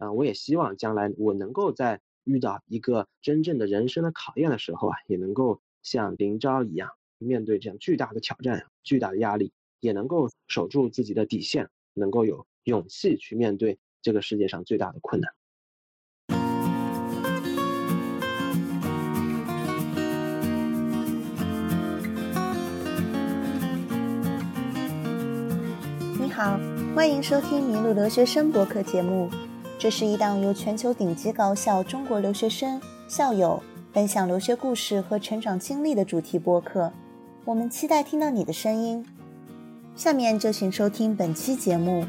啊，我也希望将来我能够在遇到一个真正的人生的考验的时候啊，也能够像林昭一样，面对这样巨大的挑战、巨大的压力，也能够守住自己的底线，能够有勇气去面对这个世界上最大的困难。你好，欢迎收听麋鹿留学生博客节目。这是一档由全球顶级高校中国留学生校友分享留学故事和成长经历的主题播客。我们期待听到你的声音。下面就请收听本期节目。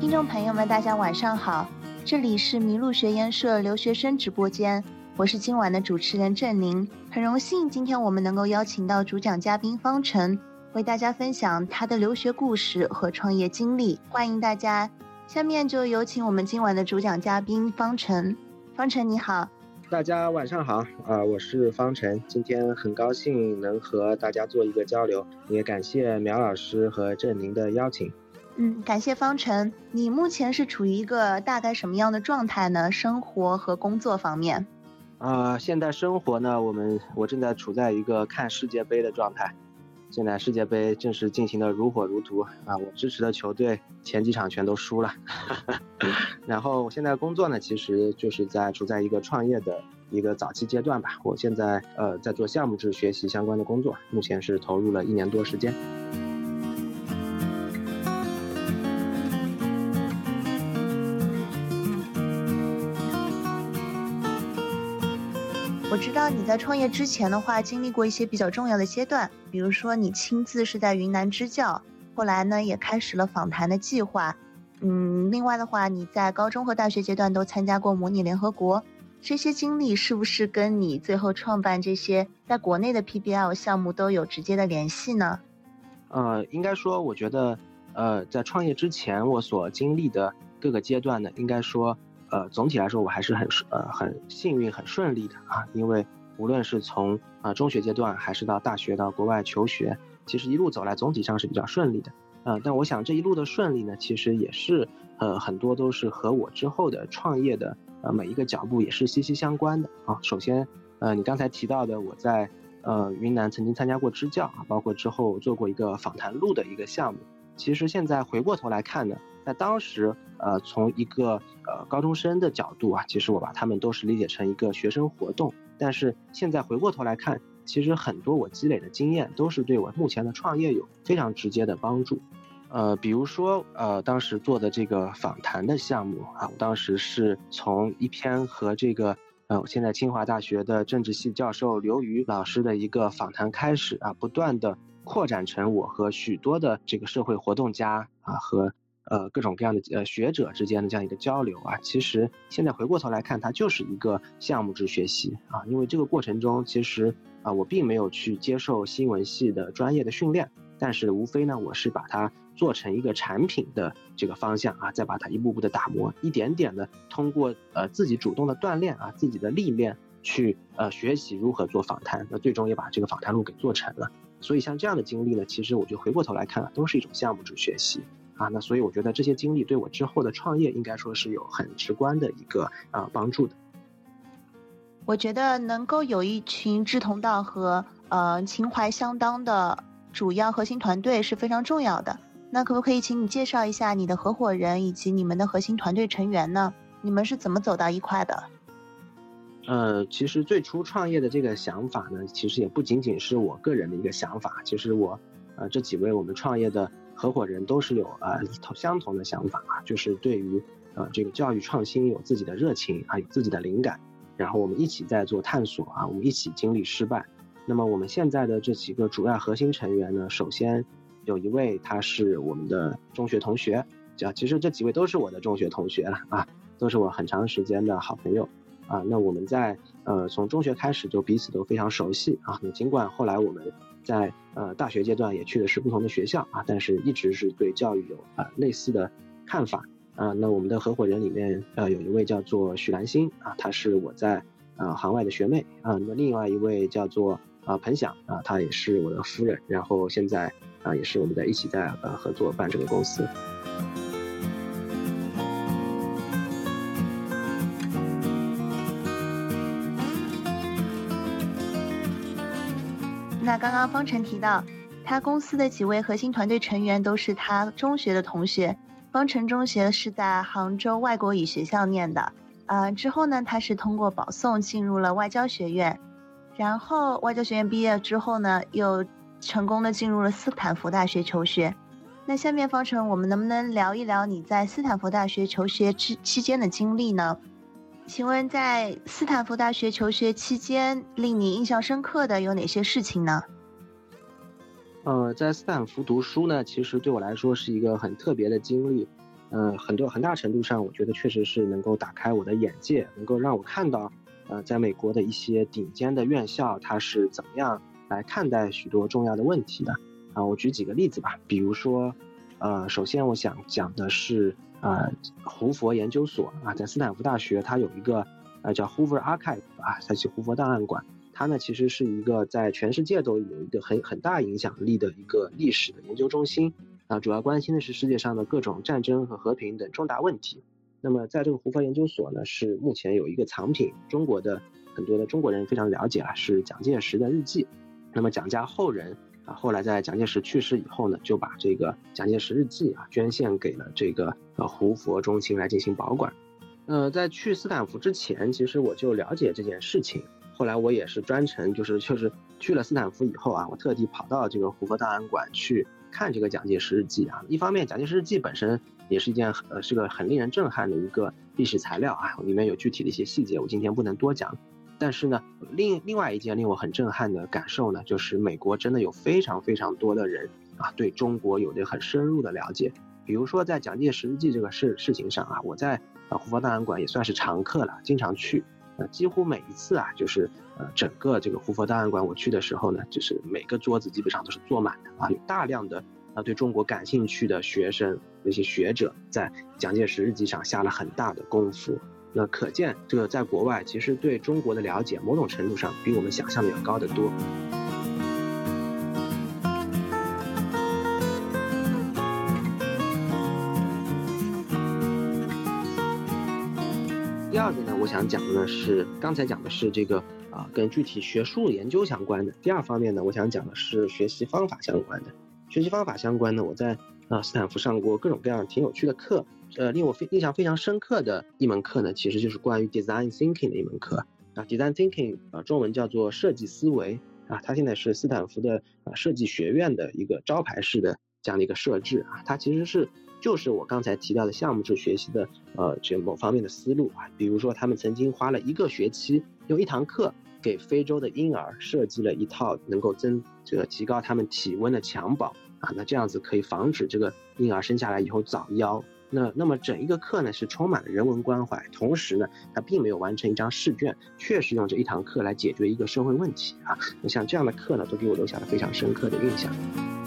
听众朋友们，大家晚上好，这里是麋鹿学研社留学生直播间，我是今晚的主持人郑宁。很荣幸今天我们能够邀请到主讲嘉宾方晨。为大家分享他的留学故事和创业经历，欢迎大家。下面就有请我们今晚的主讲嘉宾方晨。方晨你好，大家晚上好啊，我是方晨，今天很高兴能和大家做一个交流，也感谢苗老师和郑宁的邀请。嗯，感谢方晨。你目前是处于一个大概什么样的状态呢？生活和工作方面？啊，现在生活呢，我们我正在处在一个看世界杯的状态。现在世界杯正式进行的如火如荼啊！我支持的球队前几场全都输了。然后我现在工作呢，其实就是在处在一个创业的一个早期阶段吧。我现在呃在做项目制学习相关的工作，目前是投入了一年多时间。我知道你在创业之前的话，经历过一些比较重要的阶段，比如说你亲自是在云南支教，后来呢也开始了访谈的计划，嗯，另外的话你在高中和大学阶段都参加过模拟联合国，这些经历是不是跟你最后创办这些在国内的 PBL 项目都有直接的联系呢？呃，应该说，我觉得，呃，在创业之前我所经历的各个阶段呢，应该说。呃，总体来说我还是很呃很幸运很顺利的啊，因为无论是从啊中学阶段还是到大学到国外求学，其实一路走来总体上是比较顺利的。呃，但我想这一路的顺利呢，其实也是呃很多都是和我之后的创业的呃每一个脚步也是息息相关的啊。首先，呃你刚才提到的我在呃云南曾经参加过支教啊，包括之后做过一个访谈录的一个项目，其实现在回过头来看呢。在当时，呃，从一个呃高中生的角度啊，其实我把他们都是理解成一个学生活动。但是现在回过头来看，其实很多我积累的经验都是对我目前的创业有非常直接的帮助。呃，比如说，呃，当时做的这个访谈的项目啊，我当时是从一篇和这个呃现在清华大学的政治系教授刘瑜老师的一个访谈开始啊，不断的扩展成我和许多的这个社会活动家啊和。呃，各种各样的呃学者之间的这样一个交流啊，其实现在回过头来看，它就是一个项目制学习啊。因为这个过程中，其实啊，我并没有去接受新闻系的专业的训练，但是无非呢，我是把它做成一个产品的这个方向啊，再把它一步步的打磨，一点点的通过呃自己主动的锻炼啊，自己的历练去呃学习如何做访谈，那最终也把这个访谈录给做成了。所以像这样的经历呢，其实我觉得回过头来看啊，都是一种项目制学习。啊，那所以我觉得这些经历对我之后的创业应该说是有很直观的一个啊帮助的。我觉得能够有一群志同道合、呃情怀相当的主要核心团队是非常重要的。那可不可以请你介绍一下你的合伙人以及你们的核心团队成员呢？你们是怎么走到一块的？呃，其实最初创业的这个想法呢，其实也不仅仅是我个人的一个想法。其实我，呃，这几位我们创业的。合伙人都是有啊相同的想法啊，就是对于呃这个教育创新有自己的热情啊，有自己的灵感，然后我们一起在做探索啊，我们一起经历失败。那么我们现在的这几个主要核心成员呢，首先有一位他是我们的中学同学，啊，其实这几位都是我的中学同学了啊，都是我很长时间的好朋友啊。那我们在呃从中学开始就彼此都非常熟悉啊，那尽管后来我们。在呃大学阶段也去的是不同的学校啊，但是一直是对教育有啊类似的看法啊。那我们的合伙人里面呃有一位叫做许兰心啊，她是我在呃行外的学妹啊。那另外一位叫做啊彭想啊，她也是我的夫人。然后现在啊，也是我们在一起在呃合作办这个公司。刚刚方晨提到，他公司的几位核心团队成员都是他中学的同学。方晨中学是在杭州外国语学校念的，呃，之后呢，他是通过保送进入了外交学院，然后外交学院毕业之后呢，又成功的进入了斯坦福大学求学。那下面方晨，我们能不能聊一聊你在斯坦福大学求学之期间的经历呢？请问在斯坦福大学求学期间，令你印象深刻的有哪些事情呢？呃，在斯坦福读书呢，其实对我来说是一个很特别的经历。呃，很多很大程度上，我觉得确实是能够打开我的眼界，能够让我看到，呃，在美国的一些顶尖的院校，它是怎么样来看待许多重要的问题的。啊，我举几个例子吧，比如说，呃，首先我想讲的是。呃，胡佛研究所啊，在斯坦福大学，它有一个呃叫 Hoover Archive 啊，它是胡佛档案馆。它呢其实是一个在全世界都有一个很很大影响力的一个历史的研究中心啊，主要关心的是世界上的各种战争和和平等重大问题。那么在这个胡佛研究所呢，是目前有一个藏品，中国的很多的中国人非常了解啊，是蒋介石的日记。那么蒋家后人。啊，后来在蒋介石去世以后呢，就把这个蒋介石日记啊捐献给了这个呃胡佛中心来进行保管。呃，在去斯坦福之前，其实我就了解这件事情。后来我也是专程，就是就是去了斯坦福以后啊，我特地跑到这个胡佛档案馆去看这个蒋介石日记啊。一方面，蒋介石日记本身也是一件呃是个很令人震撼的一个历史材料啊，里面有具体的一些细节，我今天不能多讲。但是呢，另另外一件令我很震撼的感受呢，就是美国真的有非常非常多的人啊，对中国有着很深入的了解。比如说在蒋介石日记这个事事情上啊，我在啊胡佛档案馆也算是常客了，经常去。呃，几乎每一次啊，就是呃整个这个胡佛档案馆我去的时候呢，就是每个桌子基本上都是坐满的啊，有大量的啊对中国感兴趣的学生那些学者在蒋介石日记上下了很大的功夫。那可见，这个在国外其实对中国的了解，某种程度上比我们想象的要高得多。第二个呢，我想讲的呢是刚才讲的是这个啊，跟具体学术研究相关的。第二方面呢，我想讲的是学习方法相关的。学习方法相关呢，我在啊斯坦福上过各种各样挺有趣的课。呃，令我非印象非常深刻的一门课呢，其实就是关于 design thinking 的一门课啊。design thinking 啊，中文叫做设计思维啊。它现在是斯坦福的啊设计学院的一个招牌式的这样的一个设置啊。它其实是就是我刚才提到的项目制学习的呃这某方面的思路啊。比如说，他们曾经花了一个学期，用一堂课给非洲的婴儿设计了一套能够增这个提高他们体温的襁褓啊。那这样子可以防止这个婴儿生下来以后早夭。那那么整一个课呢是充满了人文关怀，同时呢，他并没有完成一张试卷，确实用这一堂课来解决一个社会问题啊。那像这样的课呢，都给我留下了非常深刻的印象。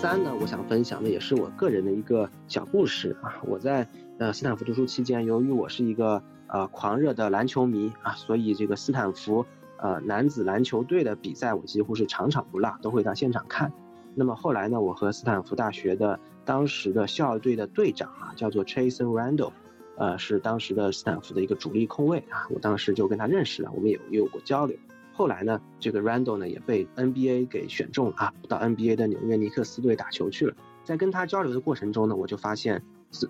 三呢，我想分享的也是我个人的一个小故事啊。我在呃斯坦福读书期间，由于我是一个。呃，狂热的篮球迷啊，所以这个斯坦福呃男子篮球队的比赛，我几乎是场场不落，都会到现场看。那么后来呢，我和斯坦福大学的当时的校队的队长啊，叫做 Chase Randall，呃，是当时的斯坦福的一个主力控卫啊，我当时就跟他认识了，我们也也有过交流。后来呢，这个 Randall 呢也被 NBA 给选中了啊，到 NBA 的纽约尼克斯队打球去了。在跟他交流的过程中呢，我就发现。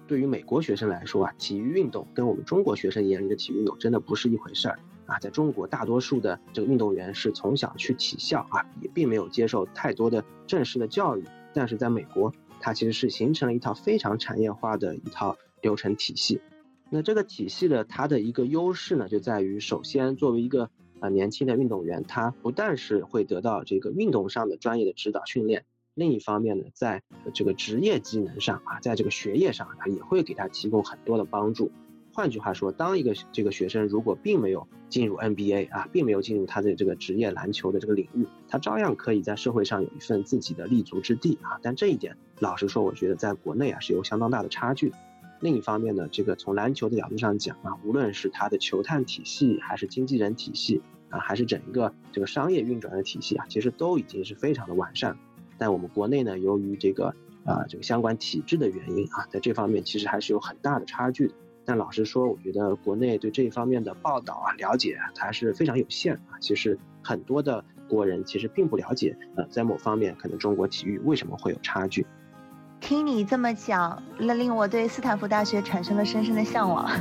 对于美国学生来说啊，体育运动跟我们中国学生眼里的体育运动真的不是一回事儿啊。在中国，大多数的这个运动员是从小去体校啊，也并没有接受太多的正式的教育。但是在美国，它其实是形成了一套非常产业化的一套流程体系。那这个体系的它的一个优势呢，就在于首先作为一个啊年轻的运动员，他不但是会得到这个运动上的专业的指导训练。另一方面呢，在这个职业技能上啊，在这个学业上，他也会给他提供很多的帮助。换句话说，当一个这个学生如果并没有进入 NBA 啊，并没有进入他的这个职业篮球的这个领域，他照样可以在社会上有一份自己的立足之地啊。但这一点，老实说，我觉得在国内啊是有相当大的差距。另一方面呢，这个从篮球的角度上讲啊，无论是它的球探体系，还是经纪人体系啊，还是整个这个商业运转的体系啊，其实都已经是非常的完善。但我们国内呢，由于这个啊这个相关体制的原因啊，在这方面其实还是有很大的差距的。但老实说，我觉得国内对这一方面的报道啊、了解啊还是非常有限啊。其实很多的国人其实并不了解，呃，在某方面可能中国体育为什么会有差距。听你这么讲，那令我对斯坦福大学产生了深深的向往。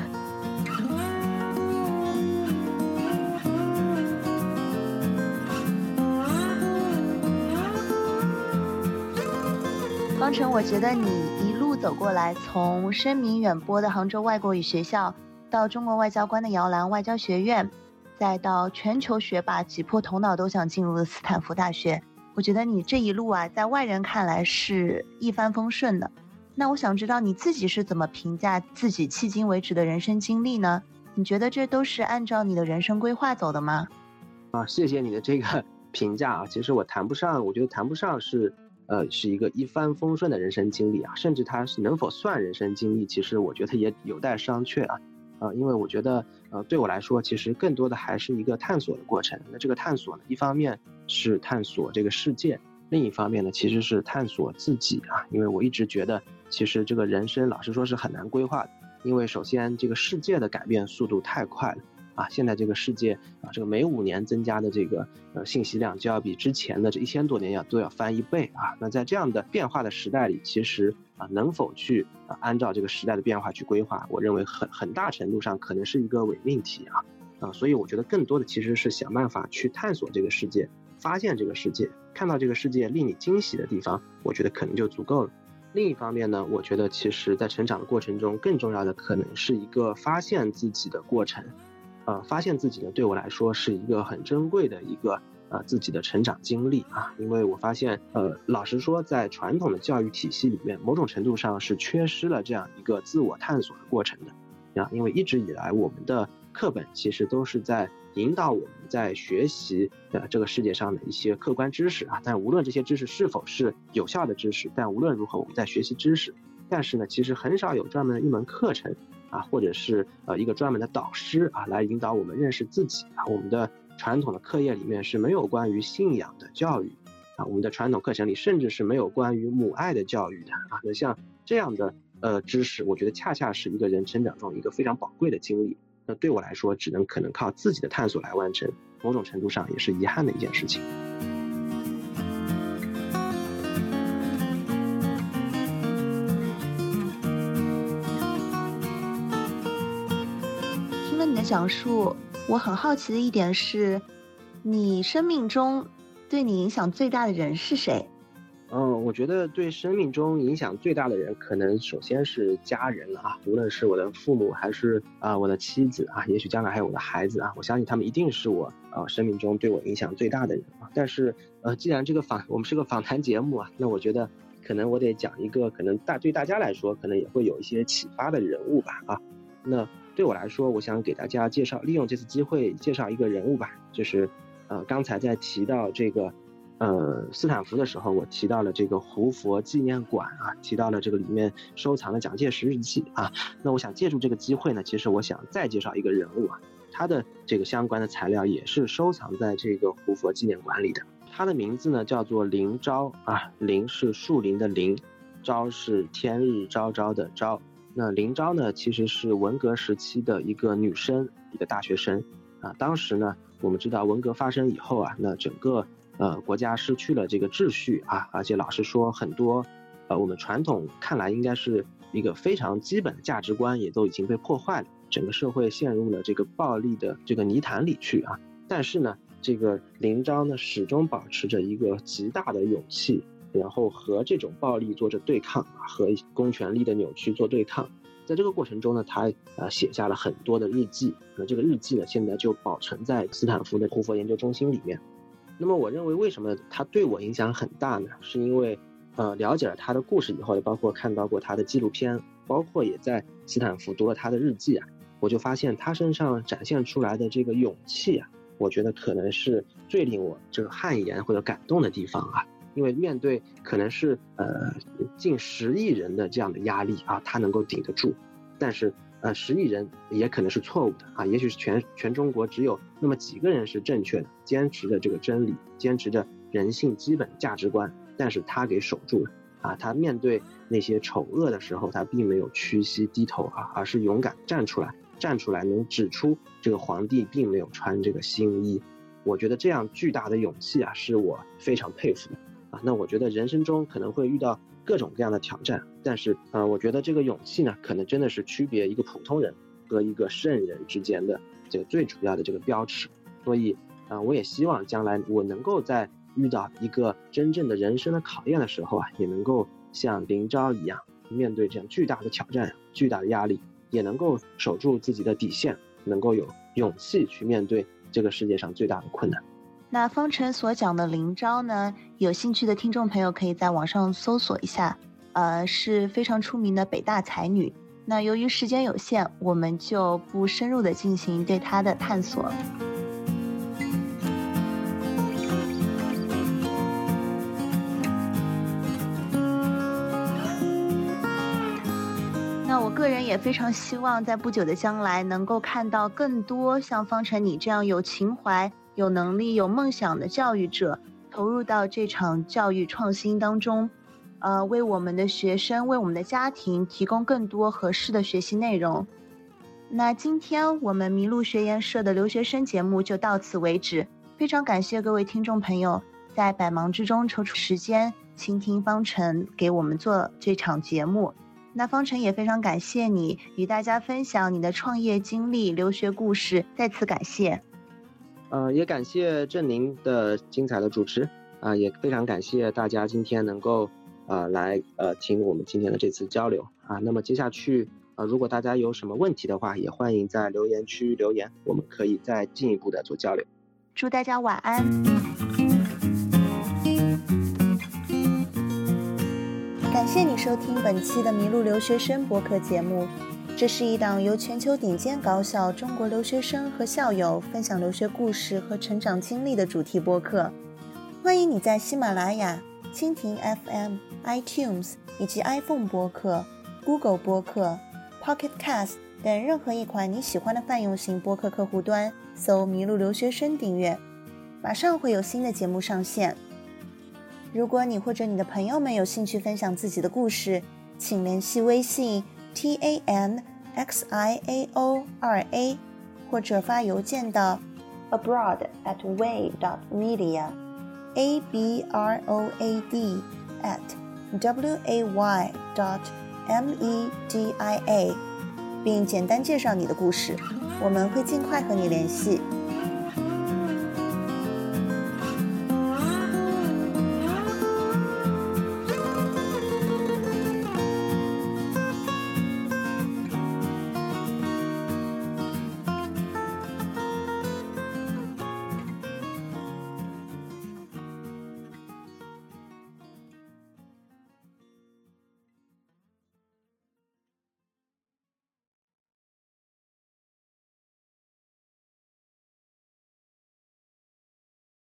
方程，我觉得你一路走过来，从声名远播的杭州外国语学校，到中国外交官的摇篮外交学院，再到全球学霸挤破头脑都想进入的斯坦福大学，我觉得你这一路啊，在外人看来是一帆风顺的。那我想知道你自己是怎么评价自己迄今为止的人生经历呢？你觉得这都是按照你的人生规划走的吗？啊，谢谢你的这个 评价啊。其实我谈不上，我觉得谈不上是。呃，是一个一帆风顺的人生经历啊，甚至它是能否算人生经历，其实我觉得也有待商榷啊。呃，因为我觉得，呃，对我来说，其实更多的还是一个探索的过程。那这个探索呢，一方面是探索这个世界，另一方面呢，其实是探索自己啊。因为我一直觉得，其实这个人生，老实说是很难规划的，因为首先这个世界的改变速度太快了。啊，现在这个世界啊，这个每五年增加的这个呃信息量就要比之前的这一千多年要都要翻一倍啊。那在这样的变化的时代里，其实啊，能否去啊按照这个时代的变化去规划，我认为很很大程度上可能是一个伪命题啊啊。所以我觉得更多的其实是想办法去探索这个世界，发现这个世界，看到这个世界令你惊喜的地方，我觉得可能就足够了。另一方面呢，我觉得其实在成长的过程中，更重要的可能是一个发现自己的过程。呃，发现自己呢，对我来说是一个很珍贵的一个呃自己的成长经历啊，因为我发现，呃，老实说，在传统的教育体系里面，某种程度上是缺失了这样一个自我探索的过程的，啊，因为一直以来我们的课本其实都是在引导我们在学习呃这个世界上的一些客观知识啊，但无论这些知识是否是有效的知识，但无论如何我们在学习知识，但是呢，其实很少有专门的一门课程。啊，或者是呃一个专门的导师啊，来引导我们认识自己啊。我们的传统的课业里面是没有关于信仰的教育啊，我们的传统课程里甚至是没有关于母爱的教育的啊。那像这样的呃知识，我觉得恰恰是一个人成长中一个非常宝贵的经历。那对我来说，只能可能靠自己的探索来完成，某种程度上也是遗憾的一件事情。讲述我很好奇的一点是，你生命中对你影响最大的人是谁？嗯，我觉得对生命中影响最大的人，可能首先是家人了啊，无论是我的父母还是啊我的妻子啊，也许将来还有我的孩子啊，我相信他们一定是我啊生命中对我影响最大的人啊。但是呃，既然这个访我们是个访谈节目啊，那我觉得可能我得讲一个可能大对大家来说可能也会有一些启发的人物吧啊，那。对我来说，我想给大家介绍，利用这次机会介绍一个人物吧，就是，呃，刚才在提到这个，呃，斯坦福的时候，我提到了这个胡佛纪念馆啊，提到了这个里面收藏的蒋介石日记啊。那我想借助这个机会呢，其实我想再介绍一个人物啊，他的这个相关的材料也是收藏在这个胡佛纪念馆里的。他的名字呢叫做林昭啊，林是树林的林，昭是天日昭昭的昭。那林昭呢，其实是文革时期的一个女生，一个大学生，啊，当时呢，我们知道文革发生以后啊，那整个呃国家失去了这个秩序啊，而且老实说，很多呃我们传统看来应该是一个非常基本的价值观也都已经被破坏了，整个社会陷入了这个暴力的这个泥潭里去啊。但是呢，这个林昭呢，始终保持着一个极大的勇气。然后和这种暴力做着对抗，和公权力的扭曲做对抗，在这个过程中呢，他呃写下了很多的日记，那这个日记呢，现在就保存在斯坦福的胡佛研究中心里面。那么我认为为什么他对我影响很大呢？是因为呃了解了他的故事以后，也包括看到过他的纪录片，包括也在斯坦福读了他的日记啊，我就发现他身上展现出来的这个勇气啊，我觉得可能是最令我这个汗颜或者感动的地方啊。因为面对可能是呃近十亿人的这样的压力啊，他能够顶得住，但是呃十亿人也可能是错误的啊，也许是全全中国只有那么几个人是正确的，坚持着这个真理，坚持着人性基本价值观，但是他给守住了。啊，他面对那些丑恶的时候，他并没有屈膝低头啊，而是勇敢站出来，站出来能指出这个皇帝并没有穿这个新衣，我觉得这样巨大的勇气啊，是我非常佩服的。那我觉得人生中可能会遇到。各种各样的挑战，但是，呃，我觉得这个勇气呢，可能真的是区别一个普通人和一个圣人之间的这个最主要的这个标尺。所以，啊，我也希望将来我能够在遇到一个真正的人生的考验的时候啊，也能够像林昭一样，面对这样巨大的挑战、巨大的压力，也能够守住自己的底线，能够有勇气去面对这个世界上最大的困难。那方辰所讲的林昭呢？有兴趣的听众朋友可以在网上搜索一下，呃，是非常出名的北大才女。那由于时间有限，我们就不深入的进行对她的探索。那我个人也非常希望在不久的将来能够看到更多像方辰你这样有情怀。有能力、有梦想的教育者投入到这场教育创新当中，呃，为我们的学生、为我们的家庭提供更多合适的学习内容。那今天我们麋鹿学研社的留学生节目就到此为止。非常感谢各位听众朋友在百忙之中抽出时间倾听方程给我们做这场节目。那方程也非常感谢你与大家分享你的创业经历、留学故事，再次感谢。呃，也感谢郑宁的精彩的主持，啊，也非常感谢大家今天能够，呃，来呃听我们今天的这次交流啊。那么接下去，呃，如果大家有什么问题的话，也欢迎在留言区留言，我们可以再进一步的做交流。祝大家晚安。感谢你收听本期的麋鹿留学生博客节目。这是一档由全球顶尖高校中国留学生和校友分享留学故事和成长经历的主题播客。欢迎你在喜马拉雅、蜻蜓 FM、iTunes 以及 iPhone 播客、Google 播客、Pocket Cast 等任何一款你喜欢的泛用型播客客户端搜“麋鹿留学生”订阅，马上会有新的节目上线。如果你或者你的朋友们有兴趣分享自己的故事，请联系微信。T a n x i a o 二 a，或者发邮件到 abroad at way dot media，a b r o a d at w a y dot m e d i a，并简单介绍你的故事，我们会尽快和你联系。